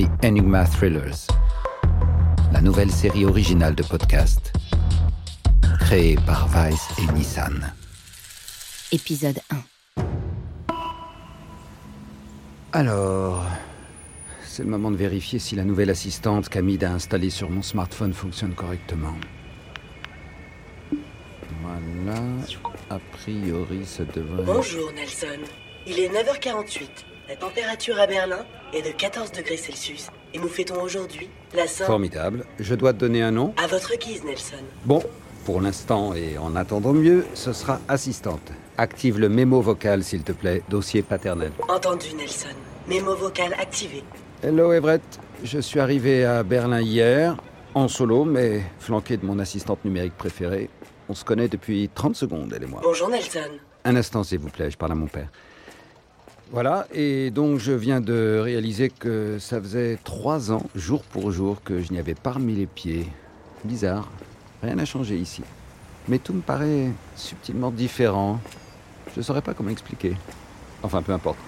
The Enigma Thrillers, la nouvelle série originale de podcast créée par Vice et Nissan. Épisode 1. Alors, c'est le moment de vérifier si la nouvelle assistante qu'Amid a installée sur mon smartphone fonctionne correctement. Voilà, a priori ça devrait... Bonjour Nelson. Il est 9h48. La température à Berlin est de 14 degrés Celsius. Et nous fêtons aujourd'hui la Saint... Formidable. Je dois te donner un nom À votre guise, Nelson. Bon, pour l'instant et en attendant mieux, ce sera assistante. Active le mémo vocal, s'il te plaît, dossier paternel. Entendu, Nelson. Mémo vocal activé. Hello Everett, je suis arrivé à Berlin hier, en solo, mais flanqué de mon assistante numérique préférée. On se connaît depuis 30 secondes, elle et moi. Bonjour Nelson. Un instant, s'il vous plaît, je parle à mon père. Voilà, et donc je viens de réaliser que ça faisait trois ans, jour pour jour, que je n'y avais pas remis les pieds. Bizarre, rien n'a changé ici. Mais tout me paraît subtilement différent. Je ne saurais pas comment expliquer. Enfin, peu importe.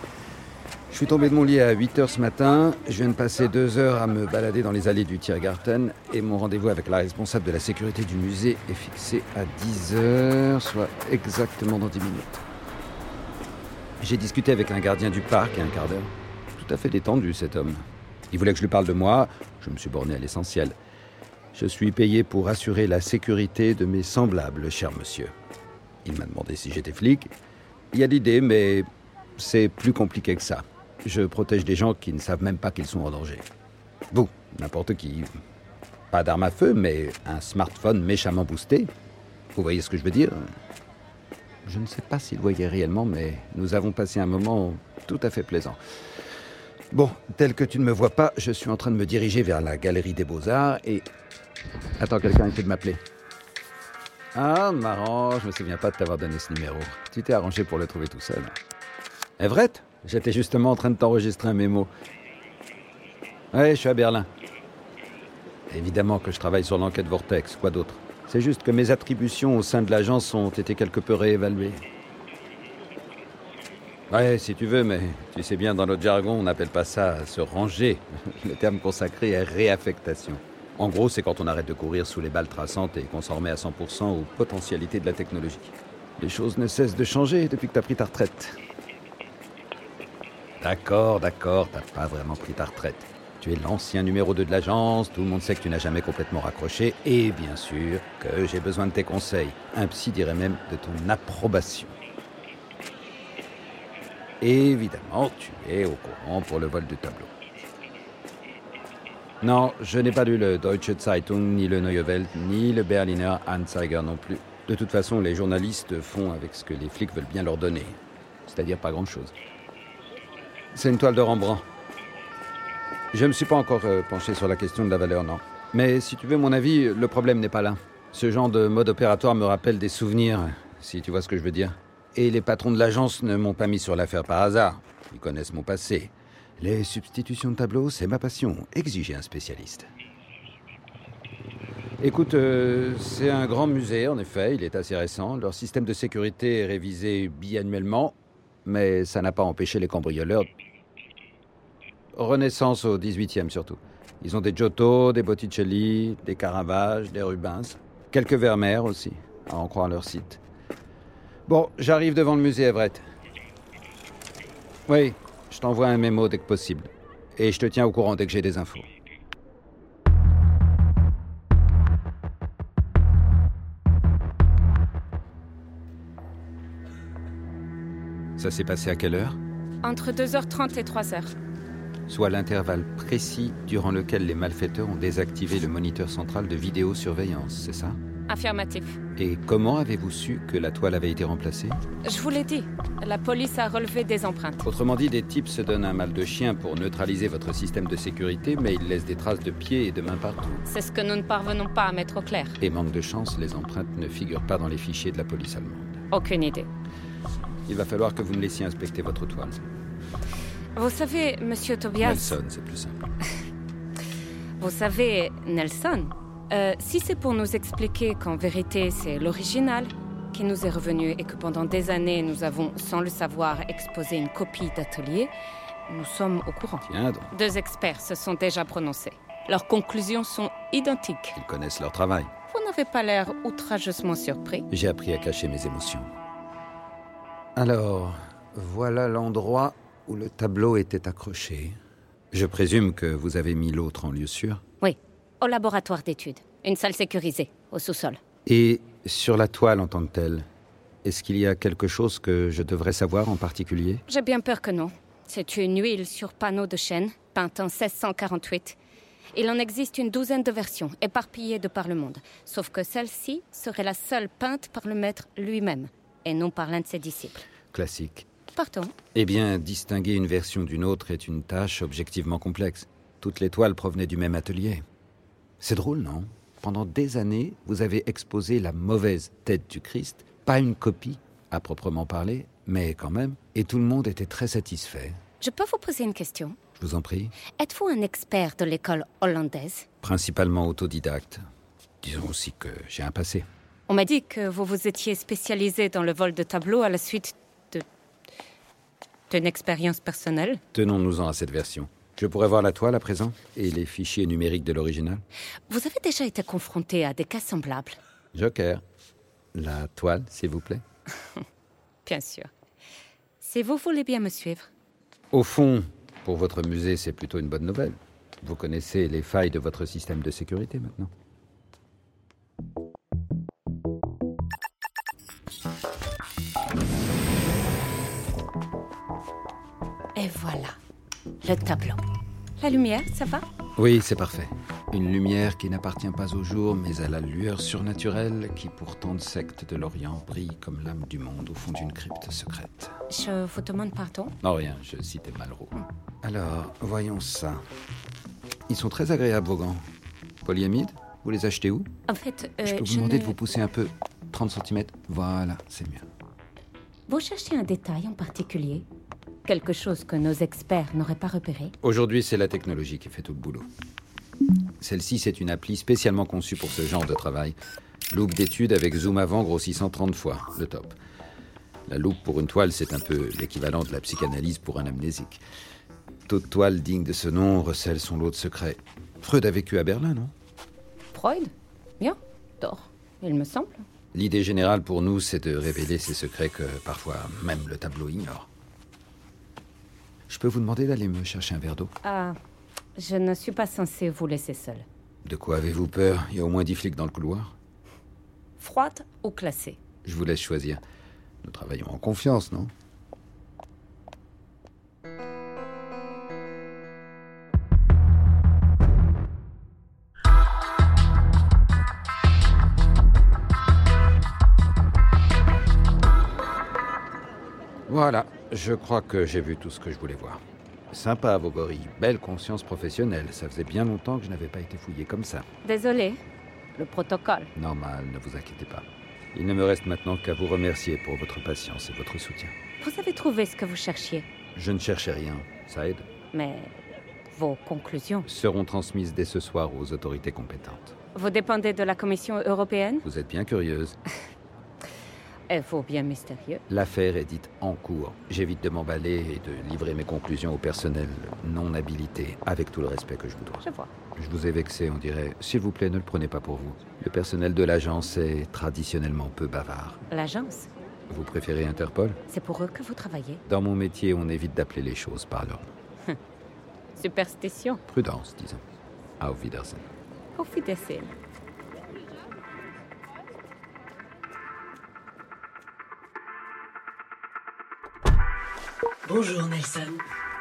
Je suis tombé de mon lit à 8 heures ce matin. Je viens de passer deux heures à me balader dans les allées du Tiergarten. Et mon rendez-vous avec la responsable de la sécurité du musée est fixé à 10 heures, soit exactement dans 10 minutes. J'ai discuté avec un gardien du parc il y a un quart d'heure. Tout à fait détendu, cet homme. Il voulait que je lui parle de moi. Je me suis borné à l'essentiel. Je suis payé pour assurer la sécurité de mes semblables, cher monsieur. Il m'a demandé si j'étais flic. Il y a l'idée, mais c'est plus compliqué que ça. Je protège des gens qui ne savent même pas qu'ils sont en danger. Vous, n'importe qui. Pas d'arme à feu, mais un smartphone méchamment boosté. Vous voyez ce que je veux dire? Je ne sais pas s'il voyait réellement, mais nous avons passé un moment tout à fait plaisant. Bon, tel que tu ne me vois pas, je suis en train de me diriger vers la galerie des beaux-arts et... Attends, quelqu'un essaie de m'appeler. Ah, marrant, je me souviens pas de t'avoir donné ce numéro. Tu t'es arrangé pour le trouver tout seul. Everett J'étais justement en train de t'enregistrer un mémo. Ouais, je suis à Berlin. Évidemment que je travaille sur l'enquête Vortex, quoi d'autre? C'est juste que mes attributions au sein de l'agence ont été quelque peu réévaluées. Ouais, si tu veux, mais tu sais bien, dans notre jargon, on n'appelle pas ça se ranger. Le terme consacré est réaffectation. En gros, c'est quand on arrête de courir sous les balles traçantes et qu'on s'en remet à 100% aux potentialités de la technologie. Les choses ne cessent de changer depuis que tu as pris ta retraite. D'accord, d'accord, t'as pas vraiment pris ta retraite. Tu es l'ancien numéro 2 de l'agence, tout le monde sait que tu n'as jamais complètement raccroché, et bien sûr que j'ai besoin de tes conseils. Un psy dirait même de ton approbation. Évidemment, tu es au courant pour le vol de tableau. Non, je n'ai pas lu le Deutsche Zeitung, ni le Neue Welt, ni le Berliner Anzeiger non plus. De toute façon, les journalistes font avec ce que les flics veulent bien leur donner. C'est-à-dire pas grand-chose. C'est une toile de Rembrandt. Je ne me suis pas encore euh, penché sur la question de la valeur, non. Mais si tu veux mon avis, le problème n'est pas là. Ce genre de mode opératoire me rappelle des souvenirs, si tu vois ce que je veux dire. Et les patrons de l'agence ne m'ont pas mis sur l'affaire par hasard. Ils connaissent mon passé. Les substitutions de tableaux, c'est ma passion. Exiger un spécialiste. Écoute, euh, c'est un grand musée, en effet, il est assez récent. Leur système de sécurité est révisé biannuellement, mais ça n'a pas empêché les cambrioleurs. Renaissance au 18e surtout. Ils ont des Giotto, des Botticelli, des Caravage, des Rubens, quelques Vermeer aussi, à en croire leur site. Bon, j'arrive devant le musée Everett. Oui, je t'envoie un mémo dès que possible. Et je te tiens au courant dès que j'ai des infos. Ça s'est passé à quelle heure? Entre 2h30 et 3h. Soit l'intervalle précis durant lequel les malfaiteurs ont désactivé le moniteur central de vidéosurveillance, c'est ça? Affirmatif. Et comment avez-vous su que la toile avait été remplacée? Je vous l'ai dit, la police a relevé des empreintes. Autrement dit, des types se donnent un mal de chien pour neutraliser votre système de sécurité, mais ils laissent des traces de pieds et de mains partout. C'est ce que nous ne parvenons pas à mettre au clair. Et manque de chance, les empreintes ne figurent pas dans les fichiers de la police allemande. Aucune idée. Il va falloir que vous me laissiez inspecter votre toile. Vous savez, monsieur Tobias. Nelson, c'est plus simple. Vous savez, Nelson, euh, si c'est pour nous expliquer qu'en vérité c'est l'original qui nous est revenu et que pendant des années nous avons, sans le savoir, exposé une copie d'atelier, nous sommes au courant. Tiens donc, Deux experts se sont déjà prononcés. Leurs conclusions sont identiques. ils connaissent leur travail. Vous n'avez pas l'air outrageusement surpris. J'ai appris à cacher mes émotions. Alors, voilà l'endroit où le tableau était accroché. Je présume que vous avez mis l'autre en lieu sûr. Oui, au laboratoire d'études. Une salle sécurisée, au sous-sol. Et sur la toile en tant que telle, est-ce qu'il y a quelque chose que je devrais savoir en particulier? J'ai bien peur que non. C'est une huile sur panneau de chêne, peinte en 1648. Il en existe une douzaine de versions, éparpillées de par le monde. Sauf que celle-ci serait la seule peinte par le maître lui-même, et non par l'un de ses disciples. Classique. Partons. Eh bien, distinguer une version d'une autre est une tâche objectivement complexe. Toutes les toiles provenaient du même atelier. C'est drôle, non? Pendant des années, vous avez exposé la mauvaise tête du Christ, pas une copie, à proprement parler, mais quand même, et tout le monde était très satisfait. Je peux vous poser une question? Je vous en prie. Êtes-vous un expert de l'école hollandaise? Principalement autodidacte. Disons aussi que j'ai un passé. On m'a dit que vous vous étiez spécialisé dans le vol de tableaux à la suite de. d'une expérience personnelle. Tenons-nous-en à cette version. Je pourrais voir la toile à présent et les fichiers numériques de l'original. Vous avez déjà été confronté à des cas semblables Joker. La toile, s'il vous plaît. Bien sûr. Si vous voulez bien me suivre? Au fond, pour votre musée, c'est plutôt une bonne nouvelle. Vous connaissez les failles de votre système de sécurité maintenant. Et voilà, le tableau. La lumière, ça va? Oui, c'est parfait. Une lumière qui n'appartient pas au jour, mais à la lueur surnaturelle qui, pour tant de sectes de l'Orient, brille comme l'âme du monde au fond d'une crypte secrète. Je vous demande pardon? Non, rien, je citais Malraux. Alors, voyons ça. Ils sont très agréables, vos gants. Polyamide Vous les achetez où? En fait, euh, Je peux vous je demander ne- de vous pousser un peu 30 cm Voilà, c'est mieux. Vous cherchez un détail en particulier? Quelque chose que nos experts n'auraient pas repéré Aujourd'hui, c'est la technologie qui fait tout le boulot. Celle-ci, c'est une appli spécialement conçue pour ce genre de travail. Loupe d'étude avec zoom avant grossissant 30 fois, le top. La loupe pour une toile, c'est un peu l'équivalent de la psychanalyse pour un amnésique. Toute toile digne de ce nom recèle son lot de secrets. Freud a vécu à Berlin, non? Freud? Bien, tort, il me semble. L'idée générale pour nous, c'est de révéler ces secrets que parfois même le tableau ignore. Je peux vous demander d'aller me chercher un verre d'eau Ah, je ne suis pas censée vous laisser seul. De quoi avez-vous peur? Il y a au moins 10 flics dans le couloir. Froide ou classée? Je vous laisse choisir. Nous travaillons en confiance, non? Voilà, je crois que j'ai vu tout ce que je voulais voir. Sympa, vos gorilles. Belle conscience professionnelle. Ça faisait bien longtemps que je n'avais pas été fouillé comme ça. Désolé, le protocole. Normal, ne vous inquiétez pas. Il ne me reste maintenant qu'à vous remercier pour votre patience et votre soutien. Vous avez trouvé ce que vous cherchiez, Je ne cherchais rien, ça aide. mais vos conclusions. Seront transmises dès ce soir aux autorités compétentes. Vous dépendez de la Commission européenne Vous êtes bien curieuse. Bien mystérieux. L'affaire est dite en cours. J'évite de m'emballer et de livrer mes conclusions au personnel non habilité, avec tout le respect que je vous dois. Je vois. Je vous ai vexé, on dirait. S'il vous plaît, ne le prenez pas pour vous. Le personnel de l'agence est traditionnellement peu bavard. L'agence, Vous préférez Interpol? C'est pour eux que vous travaillez. Dans mon métier, on évite d'appeler les choses par leur nom. Superstition. Prudence, disons. Auf Wiedersehen. Auf Wiedersehen. Bonjour Nelson.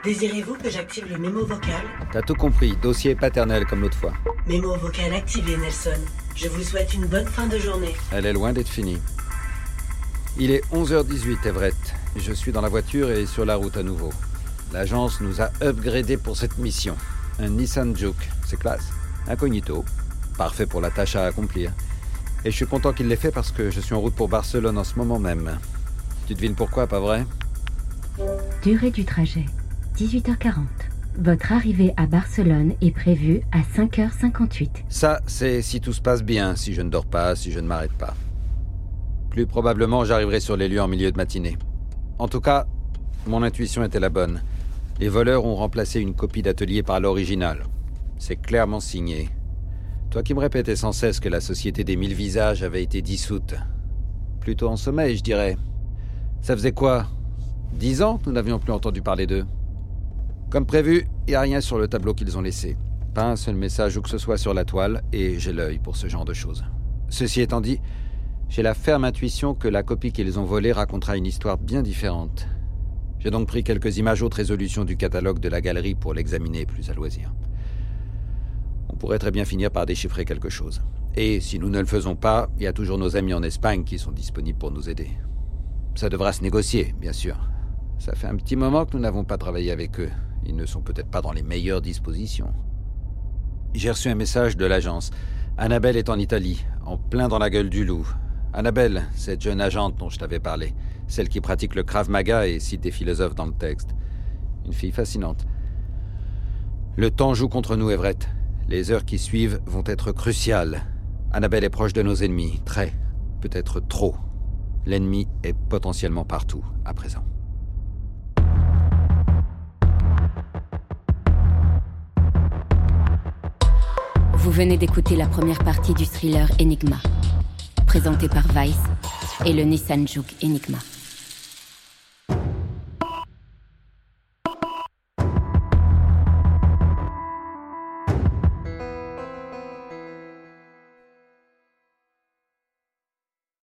Désirez-vous que j'active le mémo vocal? T'as tout compris, dossier paternel comme l'autre fois. Mémo vocal activé Nelson. Je vous souhaite une bonne fin de journée. Elle est loin d'être finie. Il est 11h18, Everett. Je suis dans la voiture et sur la route à nouveau. L'agence nous a upgradé pour cette mission. Un Nissan Juke, c'est classe. Incognito. Parfait pour la tâche à accomplir. Et je suis content qu'il l'ait fait parce que je suis en route pour Barcelone en ce moment même. Tu devines pourquoi, pas vrai? Durée du trajet 18h40. Votre arrivée à Barcelone est prévue à 5h58. Ça, c'est si tout se passe bien, si je ne dors pas, si je ne m'arrête pas. Plus probablement, j'arriverai sur les lieux en milieu de matinée. En tout cas, mon intuition était la bonne. Les voleurs ont remplacé une copie d'atelier par l'original. C'est clairement signé. Toi qui me répétais sans cesse que la société des mille visages avait été dissoute. Plutôt en sommeil, je dirais. Ça faisait quoi? Dix ans que nous n'avions plus entendu parler d'eux. Comme prévu, il n'y a rien sur le tableau qu'ils ont laissé. Pas un seul message ou que ce soit sur la toile, et j'ai l'œil pour ce genre de choses. Ceci étant dit, j'ai la ferme intuition que la copie qu'ils ont volée racontera une histoire bien différente. J'ai donc pris quelques images haute résolution du catalogue de la galerie pour l'examiner plus à loisir. On pourrait très bien finir par déchiffrer quelque chose. Et si nous ne le faisons pas, il y a toujours nos amis en Espagne qui sont disponibles pour nous aider. Ça devra se négocier, bien sûr. Ça fait un petit moment que nous n'avons pas travaillé avec eux. Ils ne sont peut-être pas dans les meilleures dispositions. J'ai reçu un message de l'agence. Annabelle est en Italie, en plein dans la gueule du loup. Annabelle, cette jeune agente dont je t'avais parlé, celle qui pratique le Krav Maga et cite des philosophes dans le texte. Une fille fascinante. Le temps joue contre nous, Everett. Les heures qui suivent vont être cruciales. Annabelle est proche de nos ennemis, très, peut-être trop. L'ennemi est potentiellement partout, à présent. Vous venez d'écouter la première partie du thriller Enigma présenté par Vice et le Nissan Juke Enigma.